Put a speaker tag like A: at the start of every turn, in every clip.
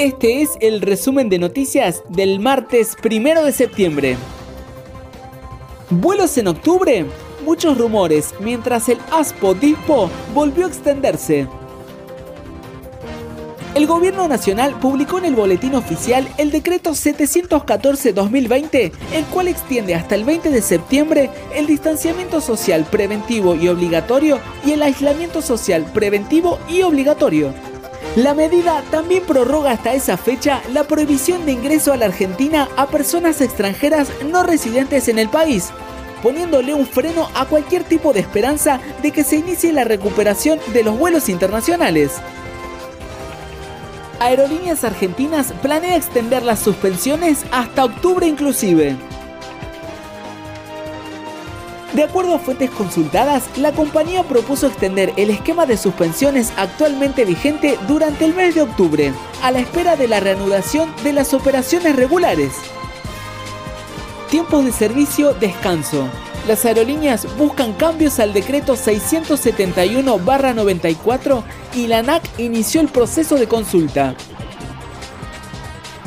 A: Este es el resumen de noticias del martes 1 de septiembre. ¿Vuelos en octubre? Muchos rumores, mientras el ASPO DISPO volvió a extenderse. El Gobierno Nacional publicó en el Boletín Oficial el decreto 714-2020, el cual extiende hasta el 20 de septiembre el distanciamiento social preventivo y obligatorio y el aislamiento social preventivo y obligatorio. La medida también prorroga hasta esa fecha la prohibición de ingreso a la Argentina a personas extranjeras no residentes en el país, poniéndole un freno a cualquier tipo de esperanza de que se inicie la recuperación de los vuelos internacionales. Aerolíneas Argentinas planea extender las suspensiones hasta octubre inclusive. De acuerdo a fuentes consultadas, la compañía propuso extender el esquema de suspensiones actualmente vigente durante el mes de octubre, a la espera de la reanudación de las operaciones regulares. Tiempos de servicio, descanso. Las aerolíneas buscan cambios al decreto 671-94 y la ANAC inició el proceso de consulta.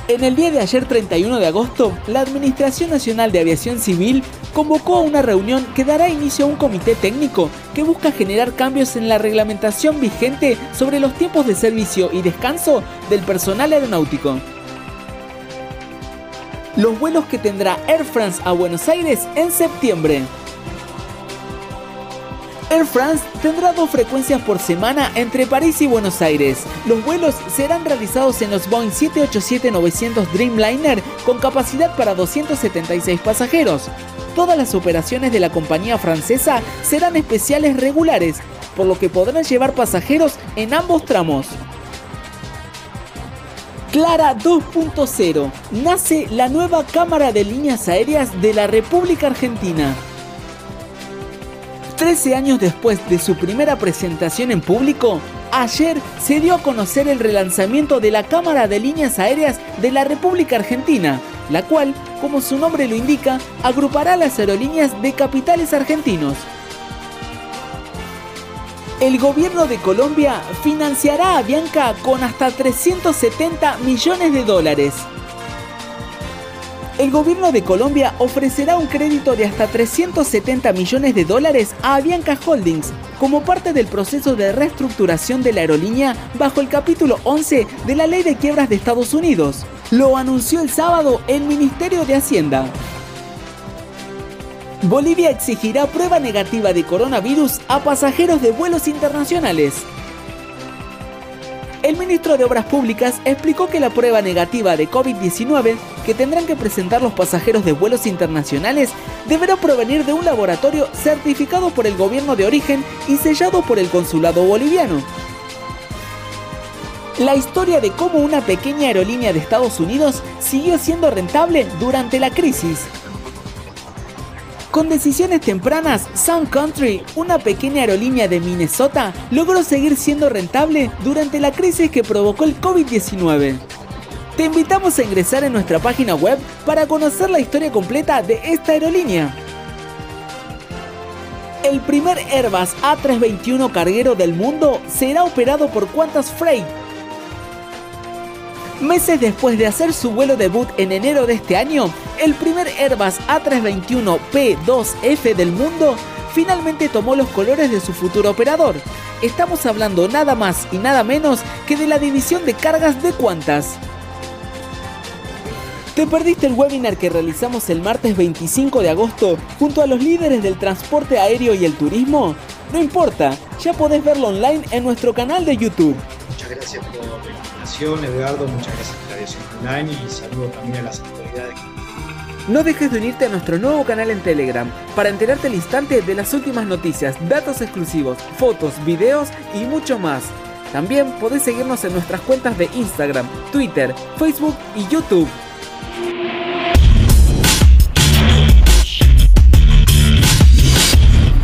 A: En el día de ayer 31 de agosto, la Administración Nacional de Aviación Civil convocó a una reunión que dará inicio a un comité técnico que busca generar cambios en la reglamentación vigente sobre los tiempos de servicio y descanso del personal aeronáutico. Los vuelos que tendrá Air France a Buenos Aires en septiembre. Air France tendrá dos frecuencias por semana entre París y Buenos Aires. Los vuelos serán realizados en los Boeing 787-900 Dreamliner con capacidad para 276 pasajeros. Todas las operaciones de la compañía francesa serán especiales regulares, por lo que podrán llevar pasajeros en ambos tramos. Clara 2.0. Nace la nueva Cámara de Líneas Aéreas de la República Argentina. 13 años después de su primera presentación en público, ayer se dio a conocer el relanzamiento de la Cámara de Líneas Aéreas de la República Argentina, la cual, como su nombre lo indica, agrupará las aerolíneas de capitales argentinos. El gobierno de Colombia financiará a Bianca con hasta 370 millones de dólares el gobierno de Colombia ofrecerá un crédito de hasta 370 millones de dólares a Avianca Holdings como parte del proceso de reestructuración de la aerolínea bajo el capítulo 11 de la Ley de Quiebras de Estados Unidos. Lo anunció el sábado el Ministerio de Hacienda. Bolivia exigirá prueba negativa de coronavirus a pasajeros de vuelos internacionales. El ministro de Obras Públicas explicó que la prueba negativa de COVID-19 que tendrán que presentar los pasajeros de vuelos internacionales deberá provenir de un laboratorio certificado por el gobierno de origen y sellado por el consulado boliviano. La historia de cómo una pequeña aerolínea de Estados Unidos siguió siendo rentable durante la crisis. Con decisiones tempranas, Sun Country, una pequeña aerolínea de Minnesota, logró seguir siendo rentable durante la crisis que provocó el COVID-19. Te invitamos a ingresar en nuestra página web para conocer la historia completa de esta aerolínea. El primer Airbus A321 carguero del mundo será operado por Qantas Freight Meses después de hacer su vuelo debut en enero de este año, el primer Airbus A321 P2F del mundo finalmente tomó los colores de su futuro operador. Estamos hablando nada más y nada menos que de la división de cargas de Qantas. ¿Te perdiste el webinar que realizamos el martes 25 de agosto junto a los líderes del transporte aéreo y el turismo? No importa, ya podés verlo online en nuestro canal de YouTube.
B: Gracias por Eduardo, muchas gracias por la online y saludo también a las autoridades.
A: No dejes de unirte a nuestro nuevo canal en Telegram para enterarte al instante de las últimas noticias, datos exclusivos, fotos, videos y mucho más. También podés seguirnos en nuestras cuentas de Instagram, Twitter, Facebook y YouTube.